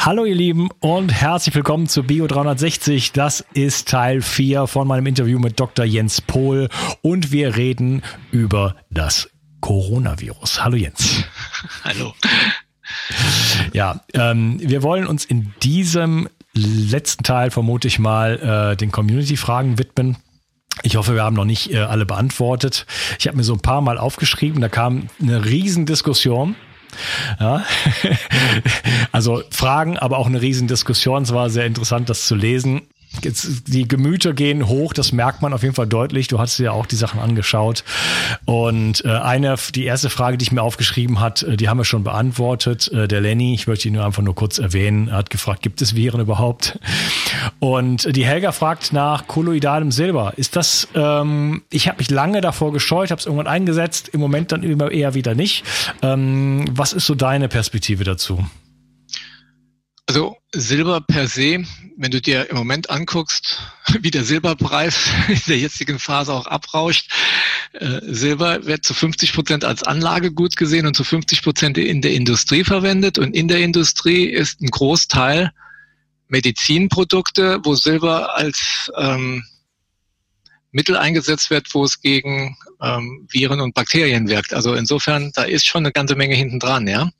Hallo ihr Lieben und herzlich willkommen zu Bio 360. Das ist Teil 4 von meinem Interview mit Dr. Jens Pohl und wir reden über das Coronavirus. Hallo Jens. Hallo. Ja, ähm, wir wollen uns in diesem letzten Teil vermute ich mal äh, den Community-Fragen widmen. Ich hoffe, wir haben noch nicht äh, alle beantwortet. Ich habe mir so ein paar Mal aufgeschrieben, da kam eine Riesendiskussion. Ja. also Fragen, aber auch eine Riesendiskussion. Es war sehr interessant, das zu lesen. Jetzt, die Gemüter gehen hoch, das merkt man auf jeden Fall deutlich. Du hast dir ja auch die Sachen angeschaut. Und äh, eine, die erste Frage, die ich mir aufgeschrieben hat, äh, die haben wir schon beantwortet. Äh, der Lenny, ich möchte ihn nur einfach nur kurz erwähnen, hat gefragt, gibt es Viren überhaupt? Und die Helga fragt nach kolloidalem Silber. Ist das, ähm, ich habe mich lange davor gescheut, habe es irgendwann eingesetzt, im Moment dann immer eher wieder nicht. Ähm, was ist so deine Perspektive dazu? Also Silber per se, wenn du dir im Moment anguckst, wie der Silberpreis in der jetzigen Phase auch abrauscht, äh, Silber wird zu 50 Prozent als Anlagegut gesehen und zu 50 Prozent in der Industrie verwendet. Und in der Industrie ist ein Großteil Medizinprodukte, wo Silber als ähm, Mittel eingesetzt wird, wo es gegen ähm, Viren und Bakterien wirkt. Also insofern, da ist schon eine ganze Menge hinten dran, ja.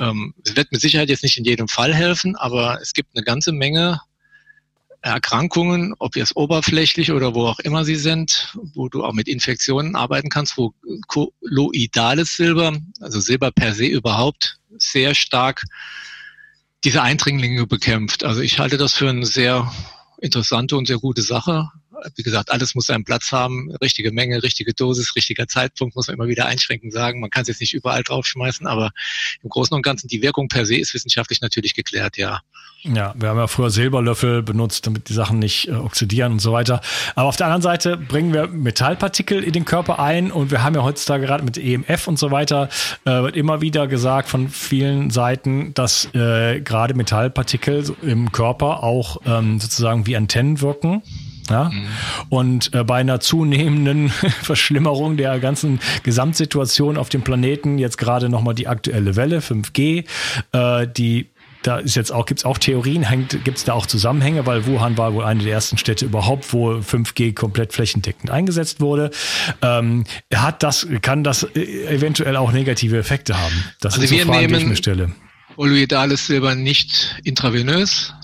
Ähm, es wird mit Sicherheit jetzt nicht in jedem Fall helfen, aber es gibt eine ganze Menge Erkrankungen, ob jetzt oberflächlich oder wo auch immer sie sind, wo du auch mit Infektionen arbeiten kannst, wo kolloidales Silber, also Silber per se überhaupt, sehr stark diese Eindringlinge bekämpft. Also ich halte das für eine sehr interessante und sehr gute Sache wie gesagt, alles muss seinen Platz haben, richtige Menge, richtige Dosis, richtiger Zeitpunkt, muss man immer wieder einschränkend sagen. Man kann es jetzt nicht überall draufschmeißen, aber im Großen und Ganzen die Wirkung per se ist wissenschaftlich natürlich geklärt, ja. Ja, wir haben ja früher Silberlöffel benutzt, damit die Sachen nicht äh, oxidieren und so weiter. Aber auf der anderen Seite bringen wir Metallpartikel in den Körper ein und wir haben ja heutzutage gerade mit EMF und so weiter äh, wird immer wieder gesagt von vielen Seiten, dass äh, gerade Metallpartikel im Körper auch ähm, sozusagen wie Antennen wirken. Ja? Mhm. Und äh, bei einer zunehmenden Verschlimmerung der ganzen Gesamtsituation auf dem Planeten, jetzt gerade nochmal die aktuelle Welle, 5G, äh, die da ist jetzt auch, gibt's auch Theorien, gibt es da auch Zusammenhänge, weil Wuhan war wohl eine der ersten Städte überhaupt, wo 5G komplett flächendeckend eingesetzt wurde. Ähm, hat das, kann das äh, eventuell auch negative Effekte haben? Das also so Fragen, die ich mir stelle. Oluidales Silber nicht intravenös,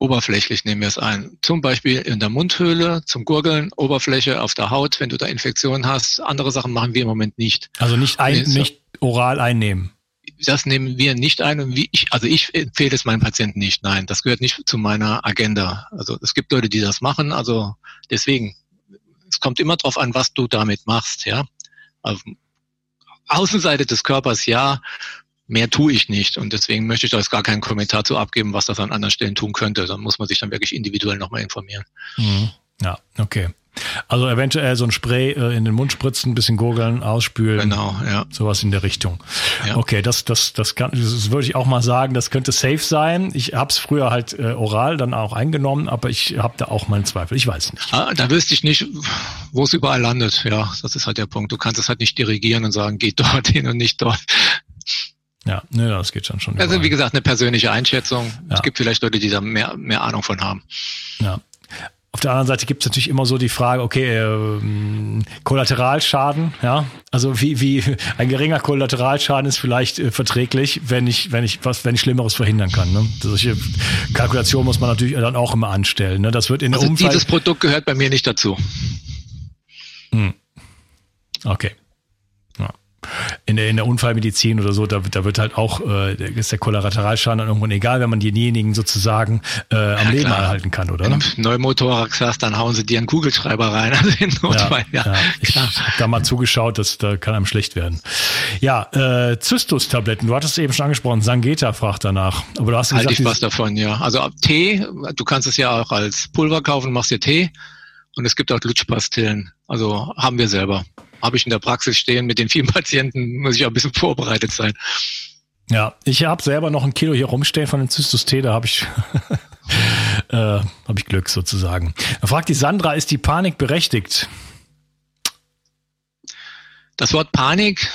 Oberflächlich nehmen wir es ein. Zum Beispiel in der Mundhöhle, zum Gurgeln, Oberfläche auf der Haut, wenn du da Infektionen hast. Andere Sachen machen wir im Moment nicht. Also nicht, ein, nicht oral einnehmen. Das nehmen wir nicht ein und wie ich, also ich empfehle es meinen Patienten nicht. Nein, das gehört nicht zu meiner Agenda. Also es gibt Leute, die das machen. Also deswegen, es kommt immer darauf an, was du damit machst, ja. Auf Außenseite des Körpers ja, mehr tue ich nicht. Und deswegen möchte ich da jetzt gar keinen Kommentar zu abgeben, was das an anderen Stellen tun könnte. Da muss man sich dann wirklich individuell nochmal informieren. Mhm. Ja, okay. Also eventuell so ein Spray äh, in den Mund spritzen, ein bisschen gurgeln, ausspülen. Genau, ja. Sowas in der Richtung. Ja. Okay, das, das, das, kann, das würde ich auch mal sagen, das könnte safe sein. Ich habe es früher halt äh, oral dann auch eingenommen, aber ich habe da auch meinen Zweifel. Ich weiß nicht. Ah, da wüsste ich nicht, wo es überall landet. Ja, das ist halt der Punkt. Du kannst es halt nicht dirigieren und sagen, geht dorthin und nicht dort. Ja, ne, das geht schon schon. Also wie gesagt, eine persönliche Einschätzung. Ja. Es gibt vielleicht Leute, die da mehr, mehr Ahnung von haben. Ja. Auf der anderen Seite gibt es natürlich immer so die Frage, okay, äh, Kollateralschaden, ja, also wie, wie ein geringer Kollateralschaden ist vielleicht äh, verträglich, wenn ich, wenn ich was, wenn ich Schlimmeres verhindern kann. Ne? Solche Kalkulationen muss man natürlich dann auch immer anstellen. Ne? Das wird in also Umfall dieses Produkt gehört bei mir nicht dazu. Hm. Okay in der, in der Unfallmedizin oder so, da, da wird halt auch, äh, ist der Kollateralschaden dann irgendwann egal, wenn man denjenigen sozusagen äh, am ja, Leben klar. erhalten kann, oder? Wenn du Neumotorax hast, dann hauen sie dir einen Kugelschreiber rein. Also in Notfall, ja, ja, ja. Ich habe da mal zugeschaut, das da kann einem schlecht werden. Ja, äh, Zystus-Tabletten, du hattest eben schon angesprochen, Sangeta fragt danach. Aber du hast gesagt, halt ich was davon, ja. Also Tee, du kannst es ja auch als Pulver kaufen, machst dir Tee. Und es gibt auch Lutschpastillen. Also haben wir selber habe ich in der Praxis stehen. Mit den vielen Patienten muss ich auch ein bisschen vorbereitet sein. Ja, ich habe selber noch ein Kilo hier rumstehen von dem Zystus T, da habe ich, äh, hab ich Glück sozusagen. Da fragt die Sandra, ist die Panik berechtigt? Das Wort Panik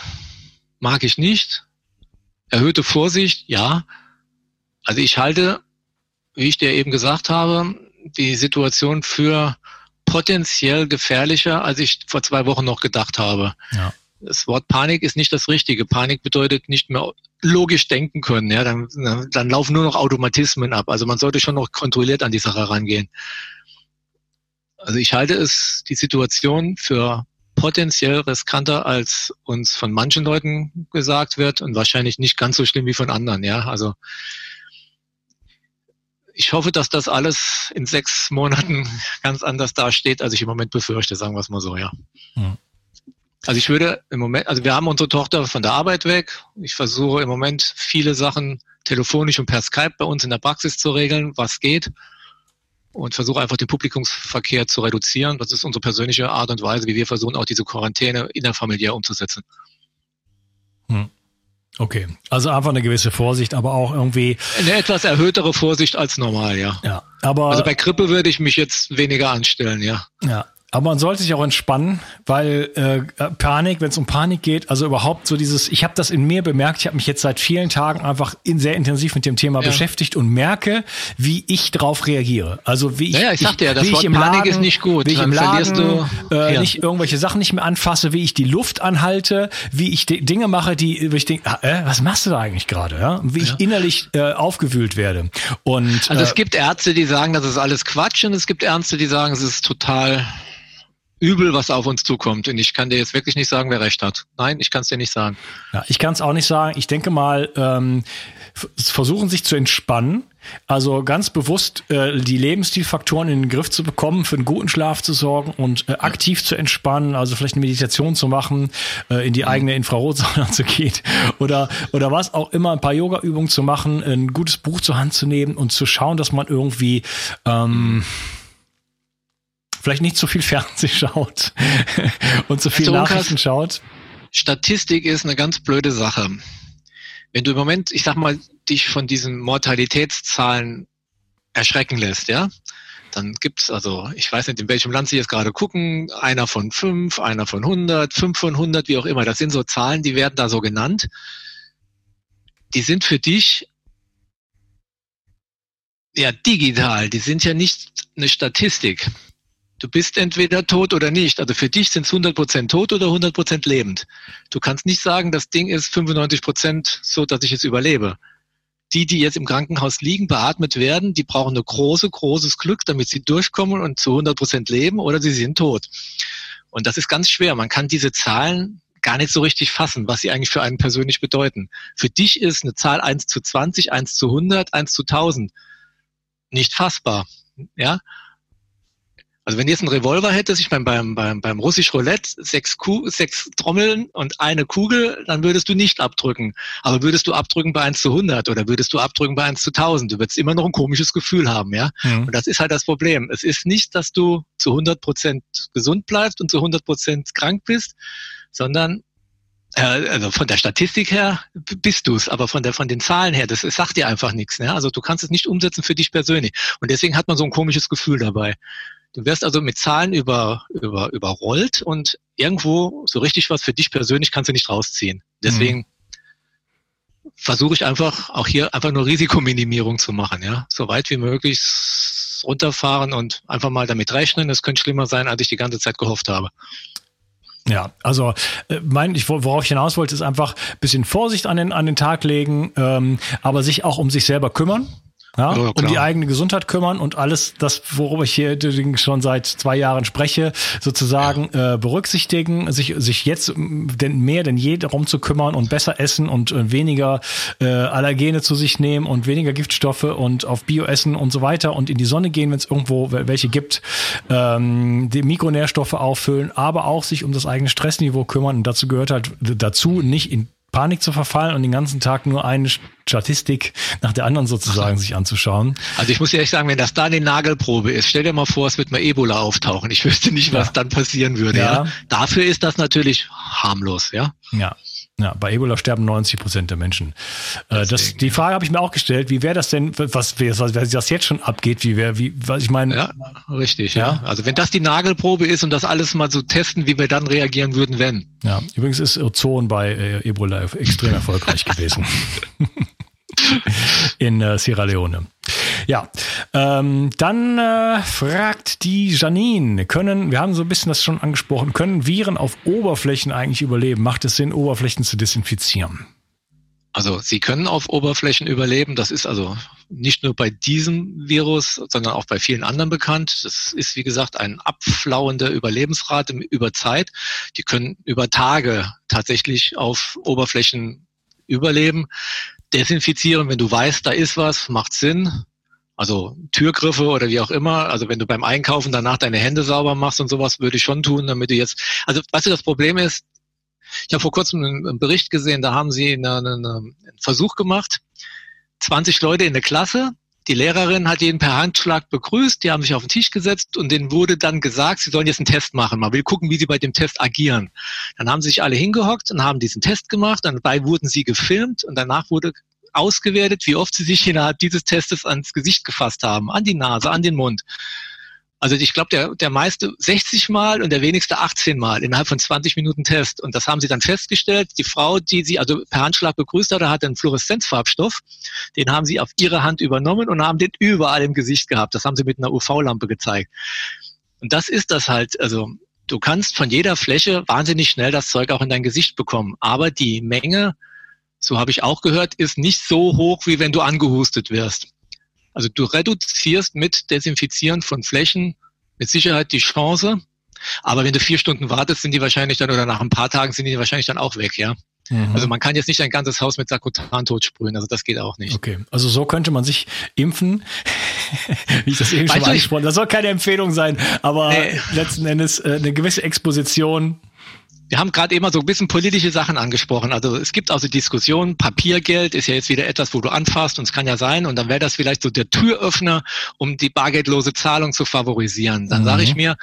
mag ich nicht. Erhöhte Vorsicht, ja. Also ich halte, wie ich dir eben gesagt habe, die Situation für potenziell gefährlicher, als ich vor zwei Wochen noch gedacht habe. Ja. Das Wort Panik ist nicht das Richtige. Panik bedeutet nicht mehr logisch denken können. Ja, dann, dann laufen nur noch Automatismen ab. Also man sollte schon noch kontrolliert an die Sache rangehen. Also ich halte es, die Situation für potenziell riskanter, als uns von manchen Leuten gesagt wird und wahrscheinlich nicht ganz so schlimm wie von anderen. Ja, also ich hoffe, dass das alles in sechs Monaten ganz anders dasteht, als ich im Moment befürchte, sagen wir es mal so, ja. Hm. Also ich würde im Moment, also wir haben unsere Tochter von der Arbeit weg. Ich versuche im Moment viele Sachen telefonisch und per Skype bei uns in der Praxis zu regeln, was geht. Und versuche einfach den Publikumsverkehr zu reduzieren. Das ist unsere persönliche Art und Weise, wie wir versuchen, auch diese Quarantäne innerfamiliär umzusetzen. Hm. Okay, also einfach eine gewisse Vorsicht, aber auch irgendwie. Eine etwas erhöhtere Vorsicht als normal, ja. Ja, aber. Also bei Grippe würde ich mich jetzt weniger anstellen, ja. Ja, aber man sollte sich auch entspannen, weil äh, Panik, wenn es um Panik geht, also überhaupt so dieses, ich habe das in mir bemerkt, ich habe mich jetzt seit vielen Tagen einfach in, sehr intensiv mit dem Thema ja. beschäftigt und merke, wie ich darauf reagiere. Also wie ich, ja, ich sagte ja, das Wort Panik Laden, ist nicht gut. Wie ich im Laden du, äh, nicht irgendwelche Sachen nicht mehr anfasse, wie ich die Luft anhalte, wie ich Dinge mache, die, wie ich denke, ah, äh, was machst du da eigentlich gerade? Ja? Und wie ich innerlich äh, aufgewühlt werde. Und, also es äh, gibt Ärzte, die sagen, das ist alles Quatsch und es gibt Ärzte, die sagen, es ist total Übel, was auf uns zukommt. Und ich kann dir jetzt wirklich nicht sagen, wer recht hat. Nein, ich kann es dir nicht sagen. Ja, ich kann es auch nicht sagen. Ich denke mal, ähm, versuchen sich zu entspannen. Also ganz bewusst äh, die Lebensstilfaktoren in den Griff zu bekommen, für einen guten Schlaf zu sorgen und äh, aktiv zu entspannen, also vielleicht eine Meditation zu machen, äh, in die eigene Infrarotsauna zu gehen oder oder was auch immer, ein paar Yoga-Übungen zu machen, ein gutes Buch zur Hand zu nehmen und zu schauen, dass man irgendwie ähm, vielleicht nicht so viel Fernsehen schaut und so viel also, Nachrichten schaut. Statistik ist eine ganz blöde Sache. Wenn du im Moment, ich sag mal, dich von diesen Mortalitätszahlen erschrecken lässt, ja, dann gibt's also, ich weiß nicht, in welchem Land Sie jetzt gerade gucken, einer von fünf, einer von 100, fünf von 100, wie auch immer. Das sind so Zahlen, die werden da so genannt. Die sind für dich ja digital, die sind ja nicht eine Statistik. Du bist entweder tot oder nicht. Also für dich sind es 100% tot oder 100% lebend. Du kannst nicht sagen, das Ding ist 95% so, dass ich es überlebe. Die, die jetzt im Krankenhaus liegen, beatmet werden, die brauchen ein große, großes Glück, damit sie durchkommen und zu 100% leben oder sie sind tot. Und das ist ganz schwer. Man kann diese Zahlen gar nicht so richtig fassen, was sie eigentlich für einen persönlich bedeuten. Für dich ist eine Zahl 1 zu 20, 1 zu 100, 1 zu 1000 nicht fassbar. Ja, Also wenn du jetzt einen Revolver hättest, ich meine beim, beim, beim Russisch Roulette, sechs, Ku sechs Trommeln und eine Kugel, dann würdest du nicht abdrücken. Aber würdest du abdrücken bei 1 zu 100 oder würdest du abdrücken bei 1 zu 1000, du würdest immer noch ein komisches Gefühl haben, ja. Mhm. Und das ist halt das Problem. Es ist nicht, dass du zu 100 Prozent gesund bleibst und zu 100 Prozent krank bist, sondern also von der Statistik her bist du es, aber von der von den Zahlen her, das, das sagt dir einfach nichts. Ne? Also du kannst es nicht umsetzen für dich persönlich. Und deswegen hat man so ein komisches Gefühl dabei. Du wirst also mit Zahlen über, über, überrollt und irgendwo so richtig was für dich persönlich kannst du nicht rausziehen. Deswegen mhm. versuche ich einfach auch hier einfach nur Risikominimierung zu machen, ja. So weit wie möglich runterfahren und einfach mal damit rechnen. Es könnte schlimmer sein, als ich die ganze Zeit gehofft habe. Ja, also äh, mein, ich, worauf ich hinaus wollte, ist einfach bisschen Vorsicht an den, an den Tag legen, ähm, aber sich auch um sich selber kümmern ja, ja um die eigene Gesundheit kümmern und alles das, worüber ich hier schon seit zwei Jahren spreche, sozusagen ja. äh, berücksichtigen, sich, sich jetzt denn mehr denn je darum zu kümmern und besser essen und äh, weniger äh, Allergene zu sich nehmen und weniger Giftstoffe und auf Bio essen und so weiter und in die Sonne gehen, wenn es irgendwo welche gibt, ähm, die Mikronährstoffe auffüllen, aber auch sich um das eigene Stressniveau kümmern. Und dazu gehört halt dazu nicht in Panik zu verfallen und den ganzen Tag nur eine Statistik nach der anderen sozusagen sich anzuschauen. Also ich muss ehrlich sagen, wenn das da eine Nagelprobe ist, stell dir mal vor, es wird mal Ebola auftauchen. Ich wüsste nicht, was ja. dann passieren würde. Ja. ja. Dafür ist das natürlich harmlos, ja. Ja. Ja, bei Ebola sterben 90 Prozent der Menschen. Äh, das, die Frage habe ich mir auch gestellt, wie wäre das denn, was, was, was das jetzt schon abgeht, wie wäre, wie, was ich meine. Ja, richtig, ja. ja. Also wenn das die Nagelprobe ist und das alles mal so testen, wie wir dann reagieren würden, wenn. Ja, übrigens ist Ozon bei äh, Ebola extrem erfolgreich gewesen. In äh, Sierra Leone. Ja, ähm, dann äh, fragt die Janine, können, wir haben so ein bisschen das schon angesprochen, können Viren auf Oberflächen eigentlich überleben? Macht es Sinn, Oberflächen zu desinfizieren? Also sie können auf Oberflächen überleben. Das ist also nicht nur bei diesem Virus, sondern auch bei vielen anderen bekannt. Das ist, wie gesagt, ein abflauende Überlebensrate über Zeit. Die können über Tage tatsächlich auf Oberflächen überleben. Desinfizieren, wenn du weißt, da ist was, macht Sinn. Also Türgriffe oder wie auch immer. Also wenn du beim Einkaufen danach deine Hände sauber machst und sowas, würde ich schon tun, damit du jetzt. Also weißt du, das Problem ist, ich habe vor kurzem einen Bericht gesehen, da haben sie eine, eine, einen Versuch gemacht. 20 Leute in der Klasse. Die Lehrerin hat jeden per Handschlag begrüßt, die haben sich auf den Tisch gesetzt und denen wurde dann gesagt, sie sollen jetzt einen Test machen. Man will gucken, wie sie bei dem Test agieren. Dann haben sich alle hingehockt und haben diesen Test gemacht. Dabei wurden sie gefilmt und danach wurde ausgewertet, wie oft sie sich innerhalb dieses Testes ans Gesicht gefasst haben, an die Nase, an den Mund. Also ich glaube, der, der meiste 60 Mal und der wenigste 18 Mal innerhalb von 20 Minuten Test. Und das haben sie dann festgestellt. Die Frau, die sie also per Handschlag begrüßt hatte, hatte einen Fluoreszenzfarbstoff. Den haben sie auf ihre Hand übernommen und haben den überall im Gesicht gehabt. Das haben sie mit einer UV-Lampe gezeigt. Und das ist das halt, also du kannst von jeder Fläche wahnsinnig schnell das Zeug auch in dein Gesicht bekommen. Aber die Menge so habe ich auch gehört, ist nicht so hoch, wie wenn du angehustet wirst. Also du reduzierst mit Desinfizieren von Flächen mit Sicherheit die Chance, aber wenn du vier Stunden wartest, sind die wahrscheinlich dann, oder nach ein paar Tagen sind die wahrscheinlich dann auch weg, ja. Mhm. Also man kann jetzt nicht ein ganzes Haus mit Sakotan totsprühen, also das geht auch nicht. Okay, also so könnte man sich impfen, wie ich das eben schon mal angesprochen Das soll keine Empfehlung sein, aber nee. letzten Endes äh, eine gewisse Exposition wir haben gerade eben so ein bisschen politische Sachen angesprochen. Also es gibt also Diskussionen, Papiergeld ist ja jetzt wieder etwas, wo du anfasst und es kann ja sein und dann wäre das vielleicht so der Türöffner, um die bargeldlose Zahlung zu favorisieren. Dann mhm. sage ich mir,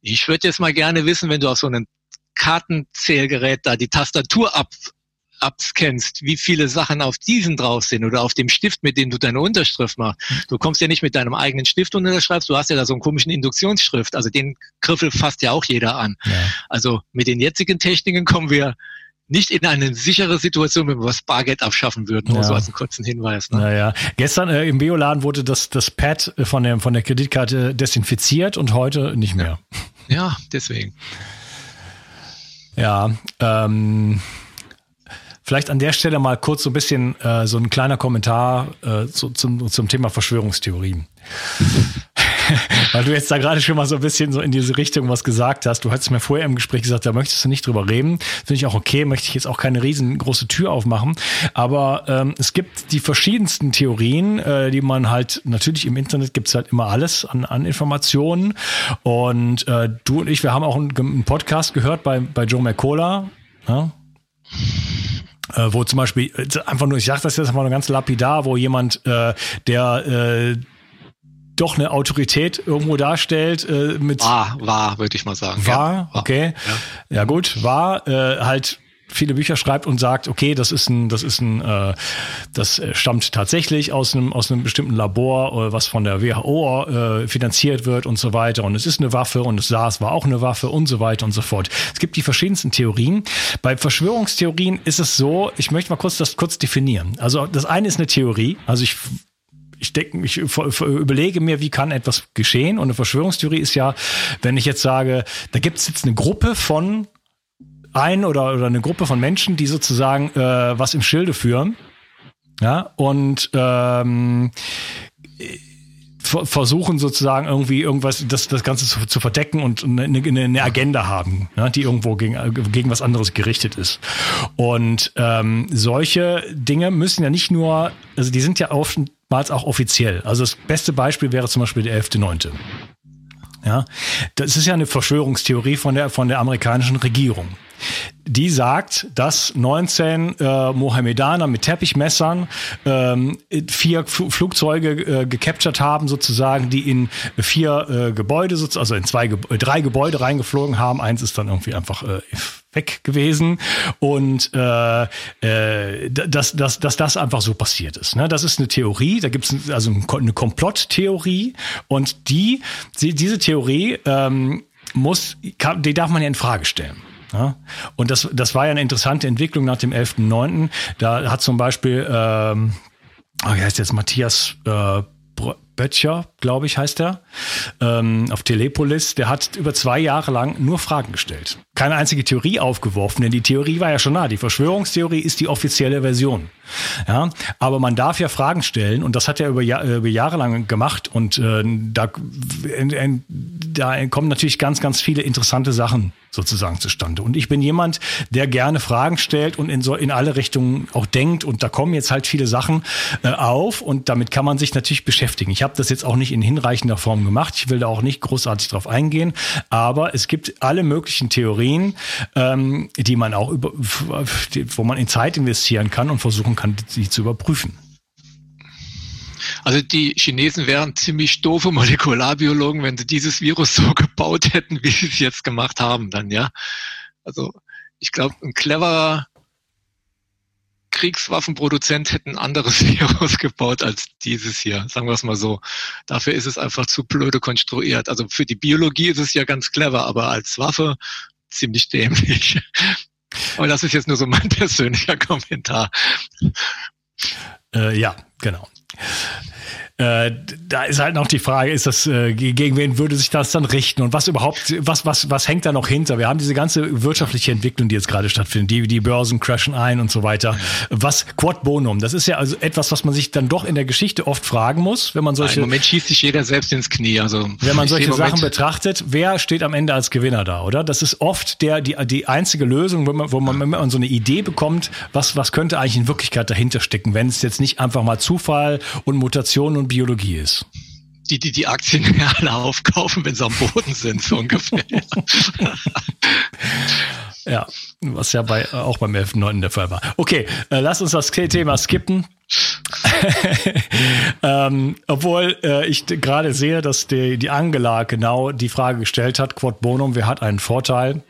ich würde jetzt mal gerne wissen, wenn du auf so einem Kartenzählgerät da die Tastatur ab, abscannst, wie viele Sachen auf diesen drauf sind oder auf dem Stift, mit dem du deine Unterschrift machst. Du kommst ja nicht mit deinem eigenen Stift unterschreibst, du hast ja da so einen komischen Induktionsschrift. Also den Griffel fasst ja auch jeder an. Ja. Also mit den jetzigen Techniken kommen wir nicht in eine sichere Situation, wenn wir das Bargeld abschaffen würden, nur ja. so als einen kurzen Hinweis. Ne? Naja. Gestern äh, im Bioladen wurde das, das Pad von der, von der Kreditkarte desinfiziert und heute nicht mehr. Ja, ja deswegen. Ja, ähm, Vielleicht an der Stelle mal kurz so ein bisschen äh, so ein kleiner Kommentar äh, zu, zum, zum Thema Verschwörungstheorien. weil du jetzt da gerade schon mal so ein bisschen so in diese Richtung was gesagt hast. Du hattest mir vorher im Gespräch gesagt, da möchtest du nicht drüber reden. Finde ich auch okay, möchte ich jetzt auch keine riesengroße Tür aufmachen. Aber ähm, es gibt die verschiedensten Theorien, äh, die man halt, natürlich im Internet gibt's halt immer alles an, an Informationen. Und äh, du und ich, wir haben auch einen, einen Podcast gehört bei, bei Joe McCullough. Ja? Äh, wo zum Beispiel, äh, einfach nur, ich sage das jetzt mal nur ganz lapidar, wo jemand, äh, der äh, doch eine Autorität irgendwo darstellt. Äh, mit war, war, würde ich mal sagen. War, ja, okay. Ja. ja. gut, war äh, halt viele Bücher schreibt und sagt, okay, das ist ein, das ist ein, äh, das stammt tatsächlich aus einem aus einem bestimmten Labor, äh, was von der WHO äh, finanziert wird und so weiter. Und es ist eine Waffe und es SARS war auch eine Waffe und so weiter und so fort. Es gibt die verschiedensten Theorien. Bei Verschwörungstheorien ist es so, ich möchte mal kurz das kurz definieren. Also das eine ist eine Theorie. Also ich ich denke, ich überlege mir, wie kann etwas geschehen? Und eine Verschwörungstheorie ist ja, wenn ich jetzt sage, da gibt es jetzt eine Gruppe von ein oder, oder eine Gruppe von Menschen, die sozusagen äh, was im Schilde führen. Ja, und ähm, versuchen sozusagen irgendwie irgendwas, das, das Ganze zu, zu verdecken und eine, eine Agenda haben, ja, die irgendwo gegen, gegen was anderes gerichtet ist. Und ähm, solche Dinge müssen ja nicht nur, also die sind ja oftmals auch offiziell. Also das beste Beispiel wäre zum Beispiel der 11.9. Ja, das ist ja eine Verschwörungstheorie von der, von der amerikanischen Regierung die sagt, dass 19 äh, Mohammedaner mit Teppichmessern ähm, vier F Flugzeuge äh, gecaptured haben, sozusagen, die in vier äh, Gebäude, also in zwei, drei Gebäude reingeflogen haben. Eins ist dann irgendwie einfach äh, weg gewesen und äh, äh, dass, dass, dass das einfach so passiert ist. Ne? Das ist eine Theorie, da gibt es also eine Komplotttheorie und die, diese Theorie ähm, muss, kann, die darf man ja in Frage stellen. Ja? Und das, das war ja eine interessante Entwicklung nach dem 11.9. Da hat zum Beispiel, ähm, oh, wie heißt jetzt Matthias äh, Böttcher, glaube ich, heißt er, ähm, auf Telepolis, der hat über zwei Jahre lang nur Fragen gestellt. Keine einzige Theorie aufgeworfen, denn die Theorie war ja schon da. Die Verschwörungstheorie ist die offizielle Version. Ja, aber man darf ja Fragen stellen und das hat er über, Jahr, über Jahre lang gemacht und äh, da, in, in, da kommen natürlich ganz, ganz viele interessante Sachen sozusagen zustande. Und ich bin jemand, der gerne Fragen stellt und in so in alle Richtungen auch denkt und da kommen jetzt halt viele Sachen äh, auf und damit kann man sich natürlich beschäftigen. Ich habe das jetzt auch nicht in hinreichender Form gemacht. Ich will da auch nicht großartig drauf eingehen, aber es gibt alle möglichen Theorien, ähm, die man auch über, wo man in Zeit investieren kann und versuchen kann, sie zu überprüfen. Also die Chinesen wären ziemlich doofe Molekularbiologen, wenn sie dieses Virus so gebaut hätten, wie sie es jetzt gemacht haben, dann ja. Also ich glaube, ein cleverer Kriegswaffenproduzent hätte ein anderes Virus gebaut als dieses hier, sagen wir es mal so. Dafür ist es einfach zu blöde konstruiert. Also für die Biologie ist es ja ganz clever, aber als Waffe ziemlich dämlich. Aber das ist jetzt nur so mein persönlicher Kommentar. Äh, ja, genau. Äh, da ist halt noch die Frage, ist das, äh, gegen wen würde sich das dann richten und was überhaupt, was, was, was hängt da noch hinter? Wir haben diese ganze wirtschaftliche Entwicklung, die jetzt gerade stattfindet, die, die Börsen crashen ein und so weiter. Was Quad Bonum, das ist ja also etwas, was man sich dann doch in der Geschichte oft fragen muss, wenn man solche. Im Moment schießt sich jeder selbst ins Knie, also. Wenn man solche Sachen betrachtet, wer steht am Ende als Gewinner da, oder? Das ist oft der, die, die einzige Lösung, wo man, wo man, wenn man so eine Idee bekommt, was, was könnte eigentlich in Wirklichkeit dahinter stecken, wenn es jetzt nicht einfach mal Zufall und Mutation und Biologie ist. Die, die die Aktien alle aufkaufen, wenn sie am Boden sind, so ungefähr. ja, was ja bei, auch beim 11.9. der Fall war. Okay, äh, lass uns das Thema skippen. ähm, obwohl äh, ich gerade sehe, dass die, die Angela genau die Frage gestellt hat, Quod Bonum, wer hat einen Vorteil?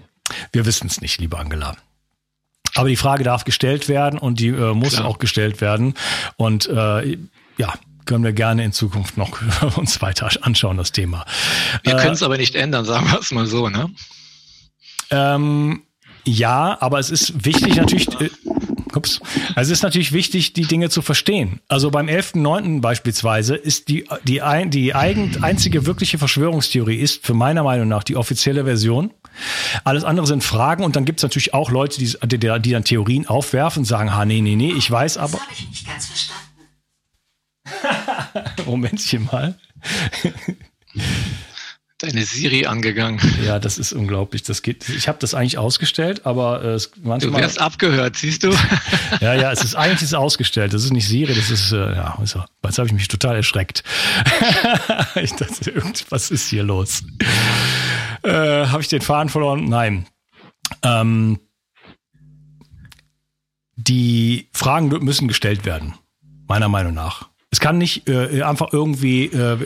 Wir wissen es nicht, liebe Angela. Aber die Frage darf gestellt werden und die äh, muss Klar. auch gestellt werden. Und äh, ja, können wir gerne in Zukunft noch uns weiter anschauen, das Thema. Wir äh, können es aber nicht ändern, sagen wir es mal so, ne? Ähm, ja, aber es ist wichtig natürlich, äh, ups, also es ist natürlich wichtig, die Dinge zu verstehen. Also beim 11.9. beispielsweise ist die, die, ein, die eigen, einzige wirkliche Verschwörungstheorie ist für meiner Meinung nach die offizielle Version. Alles andere sind Fragen und dann gibt es natürlich auch Leute, die, die, die, dann Theorien aufwerfen und sagen, ha, nee, nee, nee, ich weiß aber. Das habe ich nicht ganz verstanden. Momentchen mal. deine Siri angegangen. Ja, das ist unglaublich. Das geht. Ich habe das eigentlich ausgestellt, aber äh, es manchmal. Du wirst abgehört, siehst du? ja, ja, es ist eigentlich ist ausgestellt. Das ist nicht Siri, das ist äh, ja. Also, jetzt habe ich mich total erschreckt. ich dachte, irgendwas ist hier los. Äh, habe ich den Faden verloren? Nein. Ähm, die Fragen müssen gestellt werden, meiner Meinung nach. Es kann nicht äh, einfach irgendwie äh,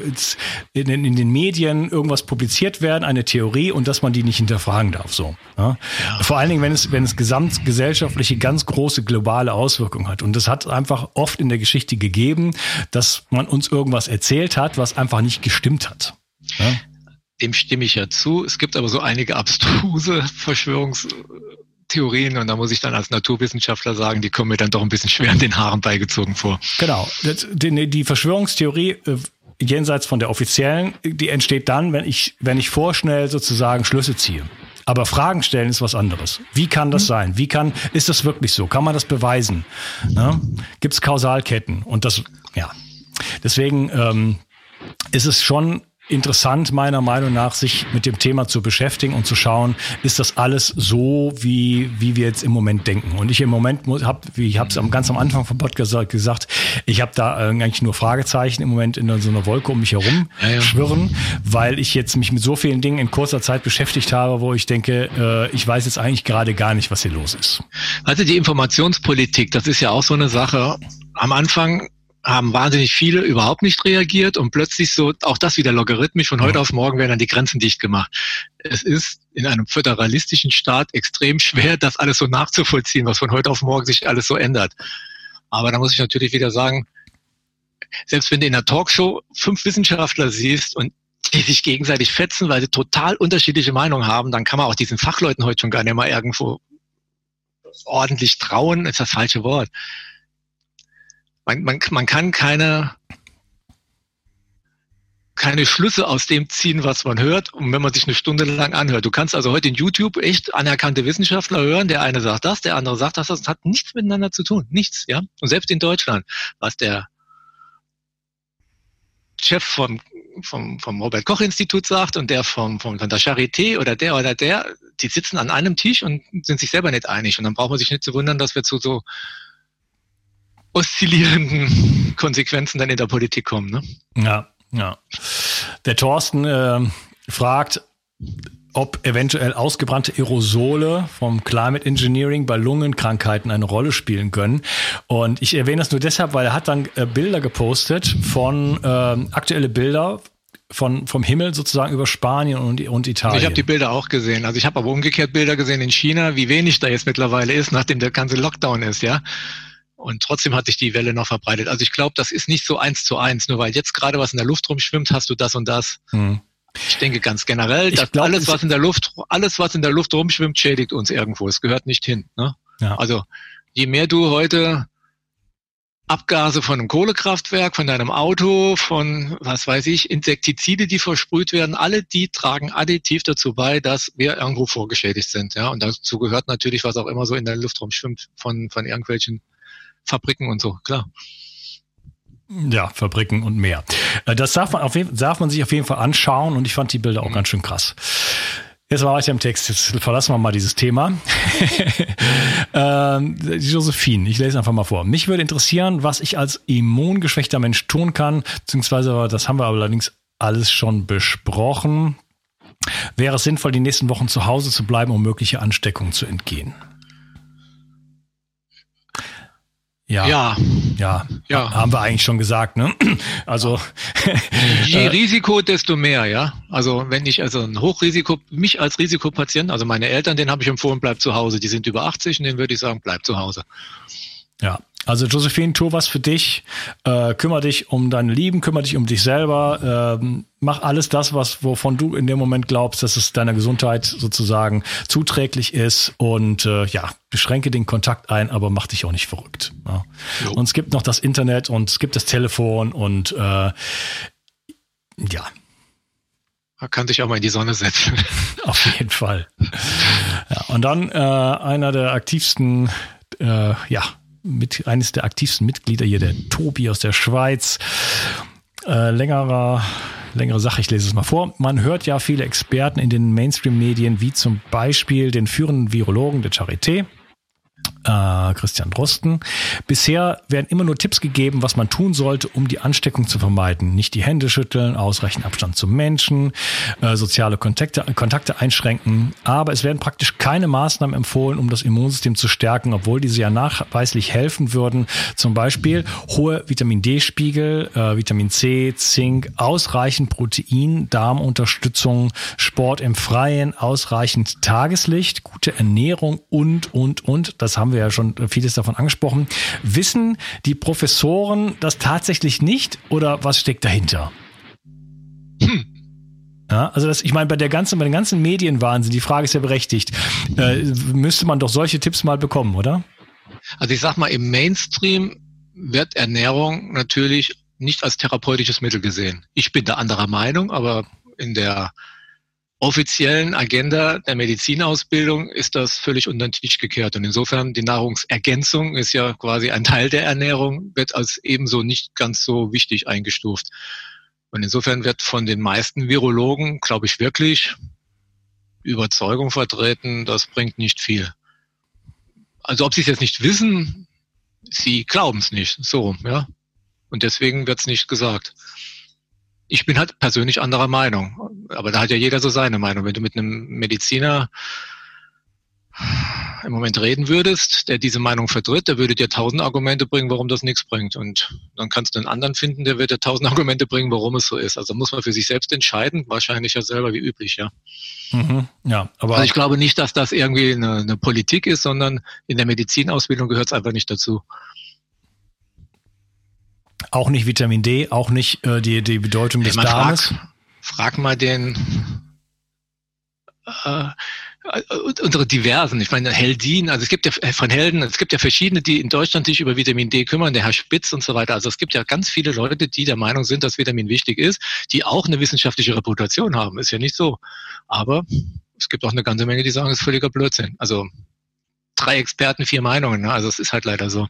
in, in, den Medien irgendwas publiziert werden, eine Theorie, und dass man die nicht hinterfragen darf. So. Ja? Vor allen Dingen, wenn es, wenn es gesamtgesellschaftliche, ganz große globale Auswirkungen hat. Und das hat einfach oft in der Geschichte gegeben, dass man uns irgendwas erzählt hat, was einfach nicht gestimmt hat. Ja? Dem stimme ich ja zu. Es gibt aber so einige abstruse Verschwörungs Theorien und da muss ich dann als Naturwissenschaftler sagen, die kommen mir dann doch ein bisschen schwer in den Haaren beigezogen vor. Genau. Die Verschwörungstheorie äh, jenseits von der offiziellen, die entsteht dann, wenn ich, wenn ich vorschnell sozusagen Schlüsse ziehe. Aber Fragen stellen ist was anderes. Wie kann das mhm. sein? Wie kann, ist das wirklich so? Kann man das beweisen? Ne? Gibt es Kausalketten? Und das, ja. Deswegen ähm, ist es schon interessant, meiner Meinung nach, sich mit dem Thema zu beschäftigen und zu schauen, ist das alles so, wie, wie wir jetzt im Moment denken. Und ich im Moment habe, wie ich habe es ganz am Anfang vom Podcast gesagt, ich habe da eigentlich nur Fragezeichen im Moment in so einer Wolke um mich herum ja, ja. schwirren, weil ich jetzt mich mit so vielen Dingen in kurzer Zeit beschäftigt habe, wo ich denke, äh, ich weiß jetzt eigentlich gerade gar nicht, was hier los ist. Also die Informationspolitik, das ist ja auch so eine Sache. Am Anfang haben wahnsinnig viele überhaupt nicht reagiert und plötzlich so, auch das wieder logarithmisch, von heute auf morgen werden dann die Grenzen dicht gemacht. Es ist in einem föderalistischen Staat extrem schwer, das alles so nachzuvollziehen, was von heute auf morgen sich alles so ändert. Aber da muss ich natürlich wieder sagen, selbst wenn du in einer Talkshow fünf Wissenschaftler siehst und die sich gegenseitig fetzen, weil sie total unterschiedliche Meinungen haben, dann kann man auch diesen Fachleuten heute schon gar nicht mal irgendwo ordentlich trauen, ist das falsche Wort man, man, man kann keine, keine Schlüsse aus dem ziehen, was man hört, und wenn man sich eine Stunde lang anhört. Du kannst also heute in YouTube echt anerkannte Wissenschaftler hören. Der eine sagt das, der andere sagt das. Das hat nichts miteinander zu tun. Nichts, ja. Und selbst in Deutschland, was der Chef vom, vom, vom Robert Koch Institut sagt und der vom, vom, von der Charité oder der oder der, die sitzen an einem Tisch und sind sich selber nicht einig. Und dann braucht man sich nicht zu wundern, dass wir zu so oszillierenden Konsequenzen dann in der Politik kommen. Ne? Ja, ja. Der Thorsten äh, fragt, ob eventuell ausgebrannte Aerosole vom Climate Engineering bei Lungenkrankheiten eine Rolle spielen können. Und ich erwähne das nur deshalb, weil er hat dann äh, Bilder gepostet von äh, aktuelle Bilder von, vom Himmel sozusagen über Spanien und, und Italien. Ich habe die Bilder auch gesehen. Also ich habe aber umgekehrt Bilder gesehen in China, wie wenig da jetzt mittlerweile ist, nachdem der ganze Lockdown ist, ja. Und trotzdem hat sich die Welle noch verbreitet. Also ich glaube, das ist nicht so eins zu eins. Nur weil jetzt gerade was in der Luft rumschwimmt, hast du das und das. Hm. Ich denke ganz generell, dass glaub, alles, was in der Luft, alles, was in der Luft rumschwimmt, schädigt uns irgendwo. Es gehört nicht hin. Ne? Ja. Also je mehr du heute Abgase von einem Kohlekraftwerk, von deinem Auto, von was weiß ich, Insektizide, die versprüht werden, alle die tragen additiv dazu bei, dass wir irgendwo vorgeschädigt sind. Ja, und dazu gehört natürlich, was auch immer so in der Luft rumschwimmt, von von irgendwelchen Fabriken und so, klar. Ja, Fabriken und mehr. Äh, das darf man, auf jeden, darf man sich auf jeden Fall anschauen und ich fand die Bilder auch mhm. ganz schön krass. Jetzt war ich im Text, jetzt verlassen wir mal dieses Thema. ähm, Josephine, ich lese einfach mal vor. Mich würde interessieren, was ich als immungeschwächter Mensch tun kann, beziehungsweise, das haben wir allerdings alles schon besprochen. Wäre es sinnvoll, die nächsten Wochen zu Hause zu bleiben, um mögliche Ansteckungen zu entgehen? Ja. Ja. Ja. ja. Haben wir eigentlich schon gesagt, ne? Also. Je Risiko, desto mehr, ja. Also, wenn ich also ein Hochrisiko, mich als Risikopatient, also meine Eltern, den habe ich empfohlen, bleib zu Hause. Die sind über 80 und denen würde ich sagen, bleib zu Hause. Ja, also Josephine, tu was für dich, äh, kümmere dich um deine Lieben, kümmere dich um dich selber, äh, mach alles das, was wovon du in dem Moment glaubst, dass es deiner Gesundheit sozusagen zuträglich ist und äh, ja, beschränke den Kontakt ein, aber mach dich auch nicht verrückt. Ja. Und es gibt noch das Internet und es gibt das Telefon und äh, ja. Man kann sich auch mal in die Sonne setzen. Auf jeden Fall. Ja, und dann äh, einer der aktivsten äh, ja, mit, eines der aktivsten Mitglieder hier, der Tobi aus der Schweiz. Äh, längerer längere Sache, ich lese es mal vor. Man hört ja viele Experten in den Mainstream-Medien, wie zum Beispiel den führenden Virologen der Charité, äh, Christian Drosten. Bisher werden immer nur Tipps gegeben, was man tun sollte, um die Ansteckung zu vermeiden. Nicht die Hände schütteln, ausreichend Abstand zum Menschen, äh, soziale Kontakte, Kontakte einschränken. Aber es werden praktisch keine Maßnahmen empfohlen, um das Immunsystem zu stärken, obwohl diese ja nachweislich helfen würden. Zum Beispiel hohe Vitamin D-Spiegel, äh, Vitamin C, Zink, ausreichend Protein, Darmunterstützung, Sport im Freien, ausreichend Tageslicht, gute Ernährung und, und, und. Das haben wir ja schon vieles davon angesprochen. Wissen die Professoren das tatsächlich nicht oder was steckt dahinter? Hm. Ja, also das, ich meine, bei der ganzen, bei den ganzen Medienwahnsinn, die Frage ist ja berechtigt, äh, müsste man doch solche Tipps mal bekommen, oder? Also ich sag mal, im Mainstream wird Ernährung natürlich nicht als therapeutisches Mittel gesehen. Ich bin da anderer Meinung, aber in der offiziellen Agenda der Medizinausbildung ist das völlig unter den Tisch gekehrt. Und insofern die Nahrungsergänzung ist ja quasi ein Teil der Ernährung, wird als ebenso nicht ganz so wichtig eingestuft. Und insofern wird von den meisten Virologen, glaube ich wirklich, Überzeugung vertreten, das bringt nicht viel. Also ob sie es jetzt nicht wissen, sie glauben es nicht. So, ja. Und deswegen wird es nicht gesagt ich bin halt persönlich anderer Meinung. Aber da hat ja jeder so seine Meinung. Wenn du mit einem Mediziner im Moment reden würdest, der diese Meinung vertritt, der würde dir tausend Argumente bringen, warum das nichts bringt. Und dann kannst du einen anderen finden, der wird dir tausend Argumente bringen, warum es so ist. Also muss man für sich selbst entscheiden, wahrscheinlich ja selber wie üblich, ja. Mhm, ja, aber also ich glaube nicht, dass das irgendwie eine, eine Politik ist, sondern in der Medizinausbildung gehört es einfach nicht dazu. Auch nicht Vitamin D, auch nicht äh, die, die Bedeutung des Darmes. Frag, frag mal den äh, unsere diversen, ich meine Heldin, also es gibt ja von Helden, es gibt ja verschiedene, die in Deutschland sich über Vitamin D kümmern, der Herr Spitz und so weiter. Also es gibt ja ganz viele Leute, die der Meinung sind, dass Vitamin wichtig ist, die auch eine wissenschaftliche Reputation haben. Ist ja nicht so. Aber es gibt auch eine ganze Menge, die sagen, es ist völliger Blödsinn. Also drei Experten, vier Meinungen. Ne? Also es ist halt leider so.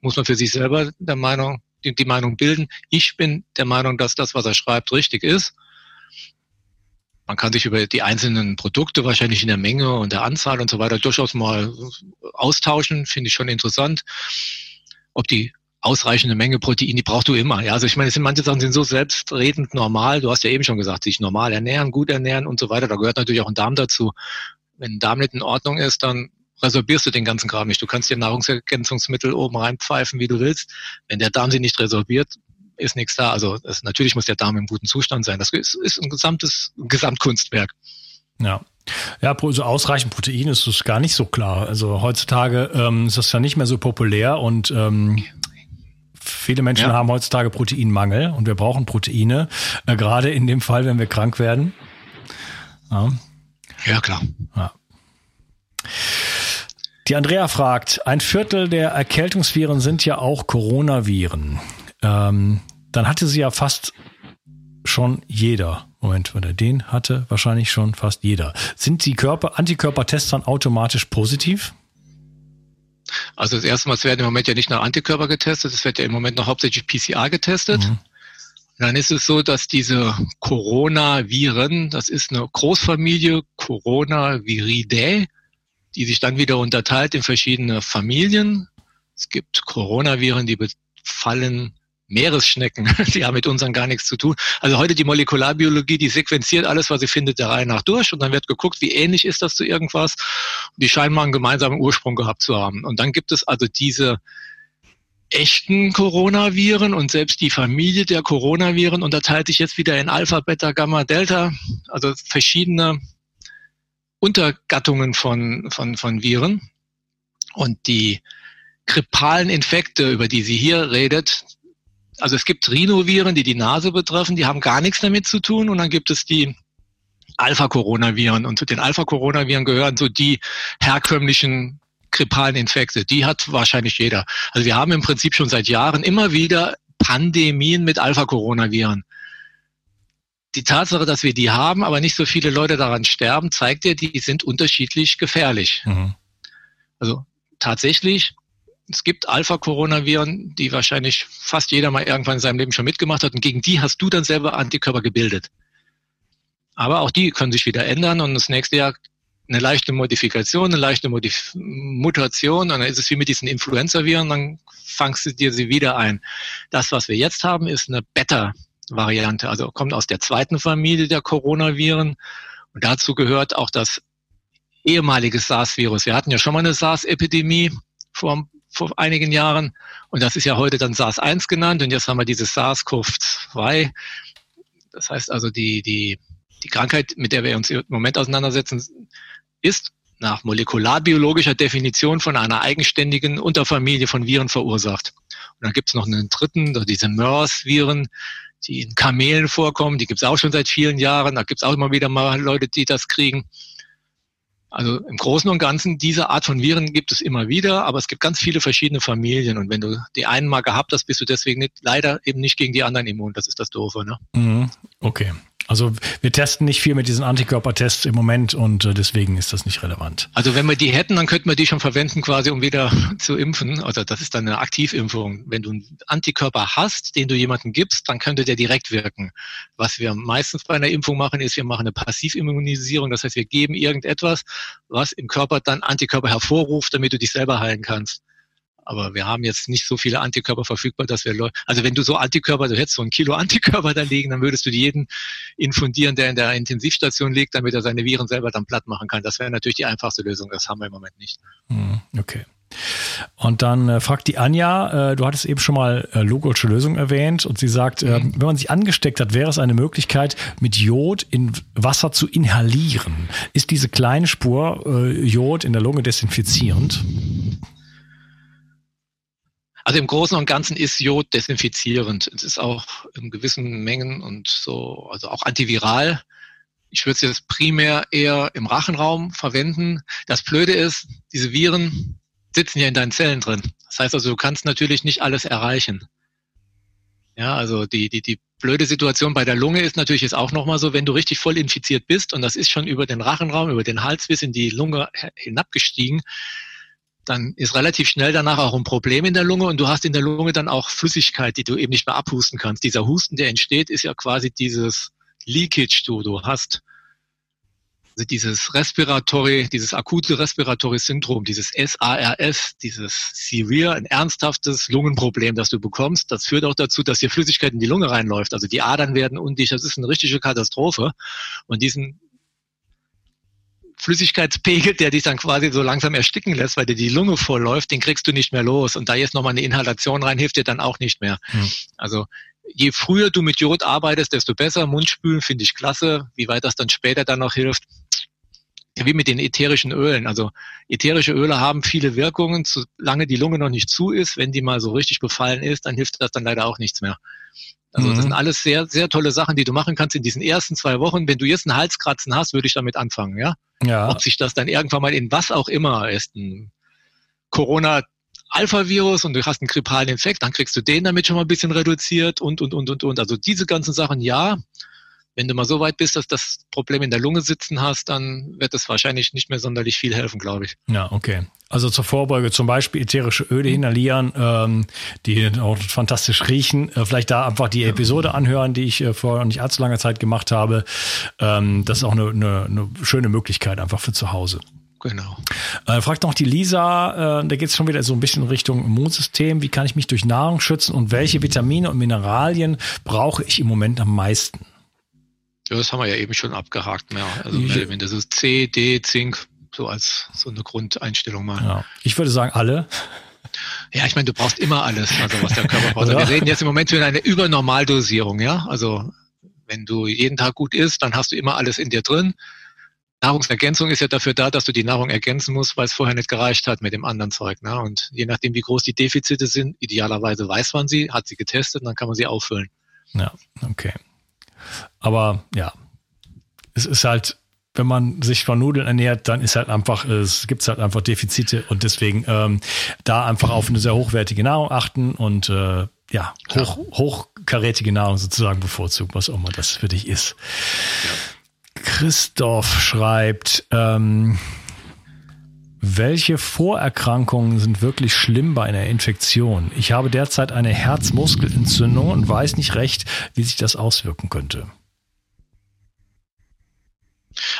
Muss man für sich selber der Meinung die, die Meinung bilden. Ich bin der Meinung, dass das, was er schreibt, richtig ist. Man kann sich über die einzelnen Produkte wahrscheinlich in der Menge und der Anzahl und so weiter durchaus mal austauschen, finde ich schon interessant. Ob die ausreichende Menge Protein, die brauchst du immer. Ja, also ich meine, es sind manche Sachen sind so selbstredend normal. Du hast ja eben schon gesagt, sich normal ernähren, gut ernähren und so weiter. Da gehört natürlich auch ein Darm dazu. Wenn ein Darm nicht in Ordnung ist, dann resorbierst du den ganzen Kram nicht. Du kannst dir Nahrungsergänzungsmittel oben reinpfeifen, wie du willst. Wenn der Darm sie nicht resorbiert, ist nichts da. Also das, natürlich muss der Darm im guten Zustand sein. Das ist, ist ein gesamtes ein Gesamtkunstwerk. Ja. Ja, so ausreichend Protein ist es gar nicht so klar. Also heutzutage ähm, ist das ja nicht mehr so populär und ähm, viele Menschen ja. haben heutzutage Proteinmangel und wir brauchen Proteine, äh, gerade in dem Fall, wenn wir krank werden. Ja, ja klar. Ja. Die Andrea fragt, ein Viertel der Erkältungsviren sind ja auch Coronaviren. Ähm, dann hatte sie ja fast schon jeder. Moment, wenn er den hatte, wahrscheinlich schon fast jeder. Sind die Körper, Antikörpertests dann automatisch positiv? Also das erste Mal, es werden im Moment ja nicht nach Antikörper getestet, es wird ja im Moment noch hauptsächlich PCR getestet. Mhm. Dann ist es so, dass diese Coronaviren, das ist eine Großfamilie Coronaviridae, die sich dann wieder unterteilt in verschiedene Familien. Es gibt Coronaviren, die befallen Meeresschnecken, die haben mit unseren gar nichts zu tun. Also heute die Molekularbiologie, die sequenziert alles, was sie findet, der Reihe nach durch und dann wird geguckt, wie ähnlich ist das zu irgendwas. Die scheinen mal einen gemeinsamen Ursprung gehabt zu haben. Und dann gibt es also diese echten Coronaviren und selbst die Familie der Coronaviren unterteilt sich jetzt wieder in Alpha, Beta, Gamma, Delta, also verschiedene Untergattungen von, von, von Viren. Und die grippalen Infekte, über die sie hier redet, also es gibt Rhinoviren, die die Nase betreffen, die haben gar nichts damit zu tun. Und dann gibt es die Alpha-Coronaviren. Und zu den Alpha-Coronaviren gehören so die herkömmlichen grippalen Infekte. Die hat wahrscheinlich jeder. Also wir haben im Prinzip schon seit Jahren immer wieder Pandemien mit Alpha-Coronaviren die Tatsache, dass wir die haben, aber nicht so viele Leute daran sterben, zeigt ja, die sind unterschiedlich gefährlich. Mhm. Also tatsächlich es gibt Alpha-Coronaviren, die wahrscheinlich fast jeder mal irgendwann in seinem Leben schon mitgemacht hat und gegen die hast du dann selber Antikörper gebildet. Aber auch die können sich wieder ändern und das nächste Jahr eine leichte Modifikation, eine leichte Modif Mutation und dann ist es wie mit diesen Influenza-Viren, dann fangst du dir sie wieder ein. Das, was wir jetzt haben, ist eine Beta-Variante, also kommt aus der zweiten Familie der Coronaviren und dazu gehört auch das ehemalige SARS-Virus. Wir hatten ja schon mal eine SARS-Epidemie vor vor einigen Jahren. Und das ist ja heute dann SARS-1 genannt. Und jetzt haben wir dieses SARS-CoV-2. Das heißt also, die, die, die Krankheit, mit der wir uns im Moment auseinandersetzen, ist nach molekularbiologischer Definition von einer eigenständigen Unterfamilie von Viren verursacht. Und dann gibt es noch einen dritten, diese MERS-Viren, die in Kamelen vorkommen. Die gibt es auch schon seit vielen Jahren. Da gibt es auch immer wieder mal Leute, die das kriegen. Also im Großen und Ganzen, diese Art von Viren gibt es immer wieder, aber es gibt ganz viele verschiedene Familien. Und wenn du die einen mal gehabt hast, bist du deswegen nicht, leider eben nicht gegen die anderen immun. Das ist das Doofe. Ne? Mhm. Okay. Also wir testen nicht viel mit diesen Antikörpertests im Moment und äh, deswegen ist das nicht relevant. Also wenn wir die hätten, dann könnten wir die schon verwenden, quasi um wieder zu impfen. Also das ist dann eine Aktivimpfung. Wenn du einen Antikörper hast, den du jemandem gibst, dann könnte der direkt wirken. Was wir meistens bei einer Impfung machen, ist, wir machen eine Passivimmunisierung. Das heißt, wir geben irgendetwas, was im Körper dann Antikörper hervorruft, damit du dich selber heilen kannst. Aber wir haben jetzt nicht so viele Antikörper verfügbar, dass wir, also wenn du so Antikörper, du hättest so ein Kilo Antikörper da liegen, dann würdest du jeden infundieren, der in der Intensivstation liegt, damit er seine Viren selber dann platt machen kann. Das wäre natürlich die einfachste Lösung. Das haben wir im Moment nicht. Hm, okay. Und dann äh, fragt die Anja, äh, du hattest eben schon mal äh, Lugolsche Lösung erwähnt und sie sagt, äh, wenn man sich angesteckt hat, wäre es eine Möglichkeit, mit Jod in Wasser zu inhalieren. Ist diese kleine Spur äh, Jod in der Lunge desinfizierend? Also im Großen und Ganzen ist Jod desinfizierend. Es ist auch in gewissen Mengen und so, also auch antiviral. Ich würde es jetzt primär eher im Rachenraum verwenden. Das Blöde ist, diese Viren sitzen ja in deinen Zellen drin. Das heißt also, du kannst natürlich nicht alles erreichen. Ja, also die, die, die blöde Situation bei der Lunge ist natürlich jetzt auch nochmal so, wenn du richtig voll infiziert bist und das ist schon über den Rachenraum, über den Hals bis in die Lunge hinabgestiegen, dann ist relativ schnell danach auch ein Problem in der Lunge und du hast in der Lunge dann auch Flüssigkeit, die du eben nicht mehr abhusten kannst. Dieser Husten, der entsteht, ist ja quasi dieses Leakage, du, du hast. Also dieses Respiratory, dieses akute Respiratory Syndrom, dieses SARS, dieses Severe, ein ernsthaftes Lungenproblem, das du bekommst, das führt auch dazu, dass dir Flüssigkeit in die Lunge reinläuft. Also die Adern werden undicht, das ist eine richtige Katastrophe. Und diesen Flüssigkeitspegel, der dich dann quasi so langsam ersticken lässt, weil dir die Lunge vollläuft, den kriegst du nicht mehr los. Und da jetzt nochmal eine Inhalation rein, hilft dir dann auch nicht mehr. Hm. Also je früher du mit Jod arbeitest, desto besser. Mundspülen finde ich klasse. Wie weit das dann später dann noch hilft, wie mit den ätherischen Ölen. Also ätherische Öle haben viele Wirkungen, solange die Lunge noch nicht zu ist. Wenn die mal so richtig befallen ist, dann hilft das dann leider auch nichts mehr. Also mhm. das sind alles sehr, sehr tolle Sachen, die du machen kannst in diesen ersten zwei Wochen. Wenn du jetzt einen Halskratzen hast, würde ich damit anfangen, ja? Ja. Ob sich das dann irgendwann mal in was auch immer ist, ein Corona Alpha-Virus und du hast einen grippalen Infekt, dann kriegst du den damit schon mal ein bisschen reduziert und, und, und, und, und. Also diese ganzen Sachen, ja. Wenn du mal so weit bist, dass das Problem in der Lunge sitzen hast, dann wird es wahrscheinlich nicht mehr sonderlich viel helfen, glaube ich. Ja, okay. Also zur Vorbeuge zum Beispiel ätherische Öle inhalieren, ähm, die auch fantastisch riechen. Äh, vielleicht da einfach die Episode anhören, die ich äh, vor nicht allzu langer Zeit gemacht habe. Ähm, das ist auch eine, eine, eine schöne Möglichkeit einfach für zu Hause. Genau. Äh, fragt noch die Lisa, äh, da geht es schon wieder so ein bisschen Richtung Immunsystem. Wie kann ich mich durch Nahrung schützen und welche Vitamine und Mineralien brauche ich im Moment am meisten? Ja, das haben wir ja eben schon abgehakt. Mehr. Also wenn das ist C, D, Zink, so als so eine Grundeinstellung mal. Ja. Ich würde sagen, alle. Ja, ich meine, du brauchst immer alles, also was der Körper braucht. Wir reden jetzt im Moment über eine Übernormaldosierung, ja. Also wenn du jeden Tag gut isst, dann hast du immer alles in dir drin. Nahrungsergänzung ist ja dafür da, dass du die Nahrung ergänzen musst, weil es vorher nicht gereicht hat mit dem anderen Zeug. Ne? Und je nachdem, wie groß die Defizite sind, idealerweise weiß man sie, hat sie getestet, dann kann man sie auffüllen. Ja, okay. Aber ja, es ist halt, wenn man sich von Nudeln ernährt, dann ist halt einfach, es gibt halt einfach Defizite und deswegen ähm, da einfach auf eine sehr hochwertige Nahrung achten und äh, ja, hoch, hochkarätige Nahrung sozusagen bevorzugen, was auch immer das für dich ist. Christoph schreibt, ähm, welche Vorerkrankungen sind wirklich schlimm bei einer Infektion? Ich habe derzeit eine Herzmuskelentzündung und weiß nicht recht, wie sich das auswirken könnte.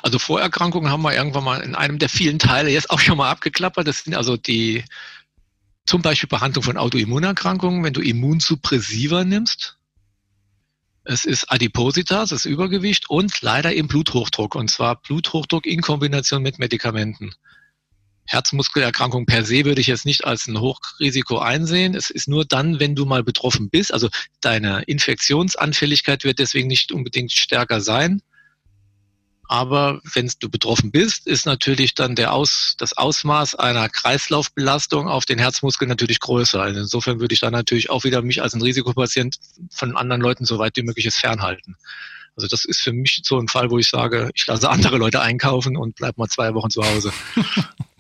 Also Vorerkrankungen haben wir irgendwann mal in einem der vielen Teile jetzt auch schon mal abgeklappert. Das sind also die zum Beispiel Behandlung von Autoimmunerkrankungen, wenn du Immunsuppressiva nimmst. Es ist Adipositas, das Übergewicht und leider eben Bluthochdruck. Und zwar Bluthochdruck in Kombination mit Medikamenten. Herzmuskelerkrankung per se würde ich jetzt nicht als ein Hochrisiko einsehen. Es ist nur dann, wenn du mal betroffen bist. Also deine Infektionsanfälligkeit wird deswegen nicht unbedingt stärker sein. Aber wenn du betroffen bist, ist natürlich dann der Aus, das Ausmaß einer Kreislaufbelastung auf den Herzmuskel natürlich größer. Also insofern würde ich dann natürlich auch wieder mich als ein Risikopatient von anderen Leuten so weit wie möglich fernhalten. Also das ist für mich so ein Fall, wo ich sage, ich lasse andere Leute einkaufen und bleib mal zwei Wochen zu Hause.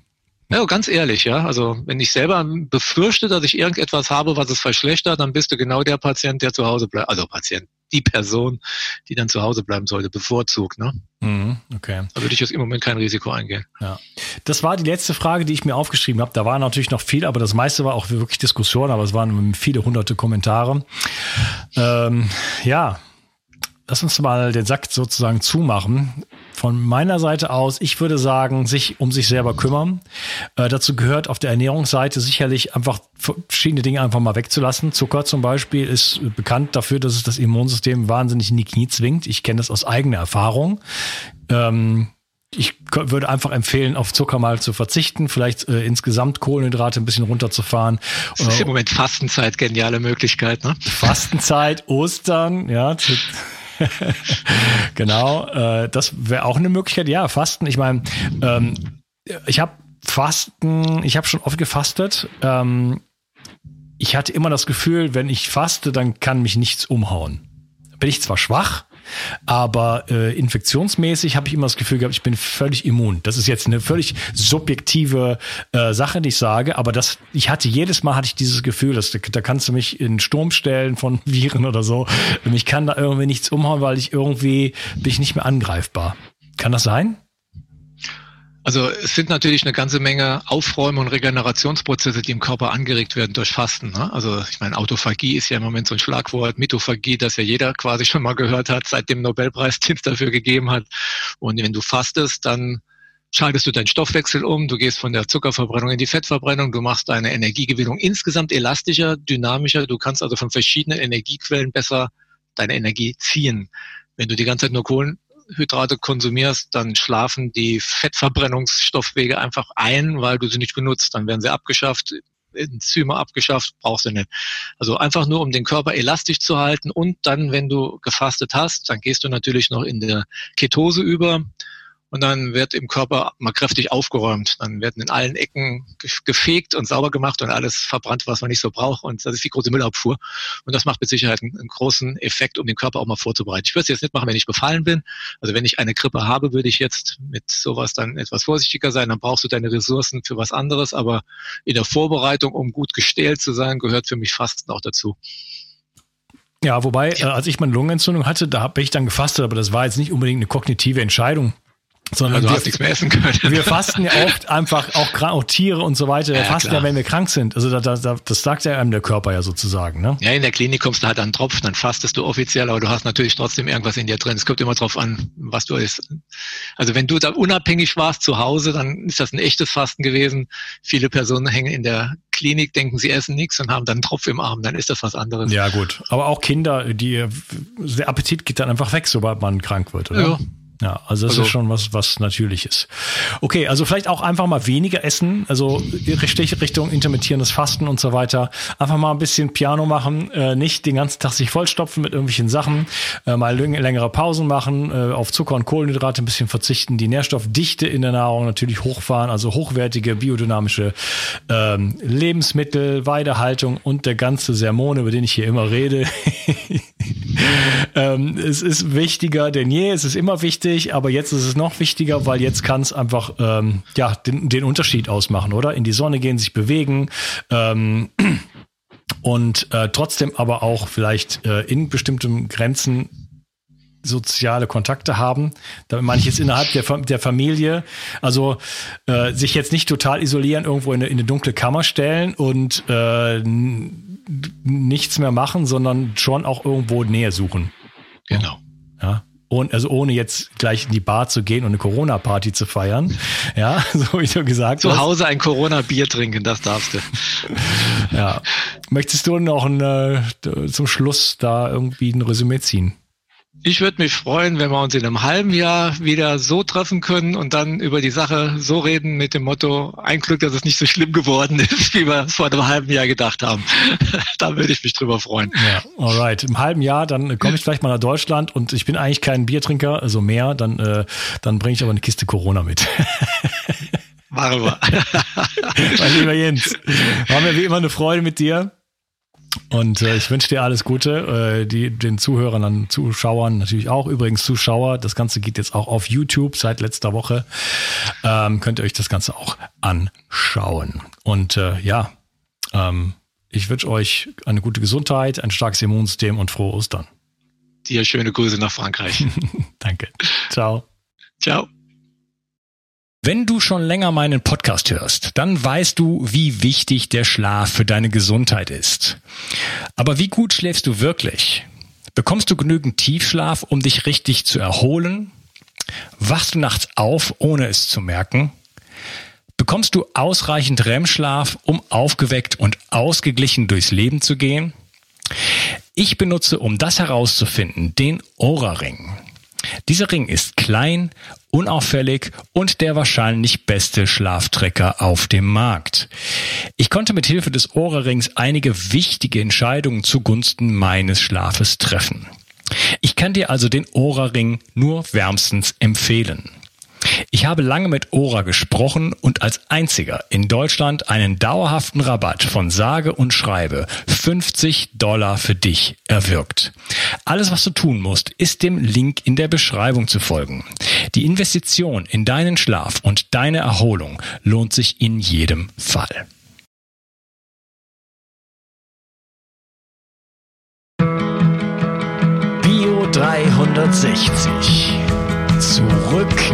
Ja, ganz ehrlich, ja. Also wenn ich selber befürchte, dass ich irgendetwas habe, was es verschlechtert, dann bist du genau der Patient, der zu Hause bleibt. Also Patient, die Person, die dann zu Hause bleiben sollte, bevorzugt. Ne? Mhm, okay. Da würde ich jetzt im Moment kein Risiko eingehen. Ja. Das war die letzte Frage, die ich mir aufgeschrieben habe. Da war natürlich noch viel, aber das meiste war auch wirklich Diskussion, aber es waren viele hunderte Kommentare. Ähm, ja, lass uns mal den Sack sozusagen zumachen. Von meiner Seite aus, ich würde sagen, sich um sich selber kümmern. Äh, dazu gehört auf der Ernährungsseite sicherlich einfach verschiedene Dinge einfach mal wegzulassen. Zucker zum Beispiel ist bekannt dafür, dass es das Immunsystem wahnsinnig in die Knie zwingt. Ich kenne das aus eigener Erfahrung. Ähm, ich würde einfach empfehlen, auf Zucker mal zu verzichten, vielleicht äh, insgesamt Kohlenhydrate ein bisschen runterzufahren. Das ist im Moment Fastenzeit, geniale Möglichkeit, ne? Fastenzeit, Ostern, ja. genau, äh, das wäre auch eine Möglichkeit. Ja, Fasten. Ich meine, ähm, ich habe Fasten, ich habe schon oft gefastet. Ähm, ich hatte immer das Gefühl, wenn ich faste, dann kann mich nichts umhauen. Bin ich zwar schwach, aber äh, infektionsmäßig habe ich immer das Gefühl gehabt, ich bin völlig immun. Das ist jetzt eine völlig subjektive äh, Sache, die ich sage, aber das, ich hatte jedes Mal hatte ich dieses Gefühl, dass da kannst du mich in Sturm stellen von Viren oder so. Mich kann da irgendwie nichts umhauen, weil ich irgendwie bin ich nicht mehr angreifbar. Kann das sein? Also es sind natürlich eine ganze Menge Aufräume- und Regenerationsprozesse, die im Körper angeregt werden durch Fasten. Ne? Also ich meine, Autophagie ist ja im Moment so ein Schlagwort, Mitophagie, das ja jeder quasi schon mal gehört hat, seit dem Nobelpreis, den es dafür gegeben hat. Und wenn du fastest, dann schaltest du deinen Stoffwechsel um, du gehst von der Zuckerverbrennung in die Fettverbrennung, du machst deine Energiegewinnung insgesamt elastischer, dynamischer, du kannst also von verschiedenen Energiequellen besser deine Energie ziehen. Wenn du die ganze Zeit nur Kohlen, Kohlenhydrate konsumierst, dann schlafen die Fettverbrennungsstoffwege einfach ein, weil du sie nicht benutzt. Dann werden sie abgeschafft, Enzyme abgeschafft, brauchst du nicht. Also einfach nur, um den Körper elastisch zu halten und dann, wenn du gefastet hast, dann gehst du natürlich noch in der Ketose über und dann wird im Körper mal kräftig aufgeräumt. Dann werden in allen Ecken gefegt und sauber gemacht und alles verbrannt, was man nicht so braucht. Und das ist die große Müllabfuhr. Und das macht mit Sicherheit einen, einen großen Effekt, um den Körper auch mal vorzubereiten. Ich würde es jetzt nicht machen, wenn ich befallen bin. Also wenn ich eine Grippe habe, würde ich jetzt mit sowas dann etwas vorsichtiger sein. Dann brauchst du deine Ressourcen für was anderes. Aber in der Vorbereitung, um gut gestählt zu sein, gehört für mich Fasten auch dazu. Ja, wobei, ja. Äh, als ich meine Lungenentzündung hatte, da habe ich dann gefastet, aber das war jetzt nicht unbedingt eine kognitive Entscheidung. Sondern also wir, hast nichts mehr essen können. Wir fasten ja oft einfach auch, auch Tiere und so weiter. Wir ja, fasten klar. ja, wenn wir krank sind. Also da, da, das sagt ja einem der Körper ja sozusagen. Ne? Ja, in der Klinik kommst du halt an den Tropf, dann fastest du offiziell, aber du hast natürlich trotzdem irgendwas in dir drin. Es kommt immer drauf an, was du isst. Also wenn du da unabhängig warst zu Hause, dann ist das ein echtes Fasten gewesen. Viele Personen hängen in der Klinik, denken, sie essen nichts und haben dann einen Tropf im Arm. Dann ist das was anderes. Ja gut, aber auch Kinder, die der Appetit geht dann einfach weg, sobald man krank wird, oder? Ja. Ja, also das also, ist schon was, was Natürliches. Okay, also vielleicht auch einfach mal weniger essen, also richtig Richtung intermittierendes Fasten und so weiter. Einfach mal ein bisschen Piano machen, äh, nicht den ganzen Tag sich vollstopfen mit irgendwelchen Sachen, äh, mal längere Pausen machen, äh, auf Zucker und Kohlenhydrate ein bisschen verzichten, die Nährstoffdichte in der Nahrung natürlich hochfahren, also hochwertige biodynamische ähm, Lebensmittel, Weidehaltung und der ganze Sermon, über den ich hier immer rede. ähm, es ist wichtiger denn je, es ist immer wichtig wichtig, aber jetzt ist es noch wichtiger, weil jetzt kann es einfach ähm, ja den, den Unterschied ausmachen, oder? In die Sonne gehen, sich bewegen. Ähm, und äh, trotzdem aber auch vielleicht äh, in bestimmten Grenzen soziale Kontakte haben. Damit meine ich jetzt innerhalb der, der Familie. Also äh, sich jetzt nicht total isolieren, irgendwo in eine, in eine dunkle Kammer stellen und äh, nichts mehr machen, sondern schon auch irgendwo Nähe suchen. Genau. Ja. Und, also ohne jetzt gleich in die Bar zu gehen und eine Corona-Party zu feiern. Ja, so wie du gesagt zu hast. Zu Hause ein Corona-Bier trinken, das darfst du. ja. Möchtest du noch ein, äh, zum Schluss da irgendwie ein Resümee ziehen? Ich würde mich freuen, wenn wir uns in einem halben Jahr wieder so treffen können und dann über die Sache so reden mit dem Motto, ein Glück, dass es nicht so schlimm geworden ist, wie wir es vor einem halben Jahr gedacht haben. da würde ich mich drüber freuen. Ja, alright. Im halben Jahr, dann komme ich vielleicht mal nach Deutschland und ich bin eigentlich kein Biertrinker, also mehr, dann, äh, dann bringe ich aber eine Kiste Corona mit. Machen wir. mein lieber Jens, war mir wie immer eine Freude mit dir. Und äh, ich wünsche dir alles Gute, äh, die, den Zuhörern, dann Zuschauern natürlich auch. Übrigens Zuschauer, das Ganze geht jetzt auch auf YouTube seit letzter Woche. Ähm, könnt ihr euch das Ganze auch anschauen. Und äh, ja, ähm, ich wünsche euch eine gute Gesundheit, ein starkes Immunsystem und frohe Ostern. Dir schöne Grüße nach Frankreich. Danke. Ciao. Ciao. Wenn du schon länger meinen Podcast hörst, dann weißt du, wie wichtig der Schlaf für deine Gesundheit ist. Aber wie gut schläfst du wirklich? Bekommst du genügend Tiefschlaf, um dich richtig zu erholen? Wachst du nachts auf, ohne es zu merken? Bekommst du ausreichend REM-Schlaf, um aufgeweckt und ausgeglichen durchs Leben zu gehen? Ich benutze, um das herauszufinden, den Aura-Ring. Dieser Ring ist klein, unauffällig und der wahrscheinlich beste Schlaftrecker auf dem Markt. Ich konnte mit Hilfe des Ohrrings einige wichtige Entscheidungen zugunsten meines Schlafes treffen. Ich kann dir also den Ohrring nur wärmstens empfehlen. Ich habe lange mit Ora gesprochen und als einziger in Deutschland einen dauerhaften Rabatt von sage und schreibe 50 Dollar für dich erwirkt. Alles, was du tun musst, ist dem Link in der Beschreibung zu folgen. Die Investition in deinen Schlaf und deine Erholung lohnt sich in jedem Fall. Bio 360 Zurück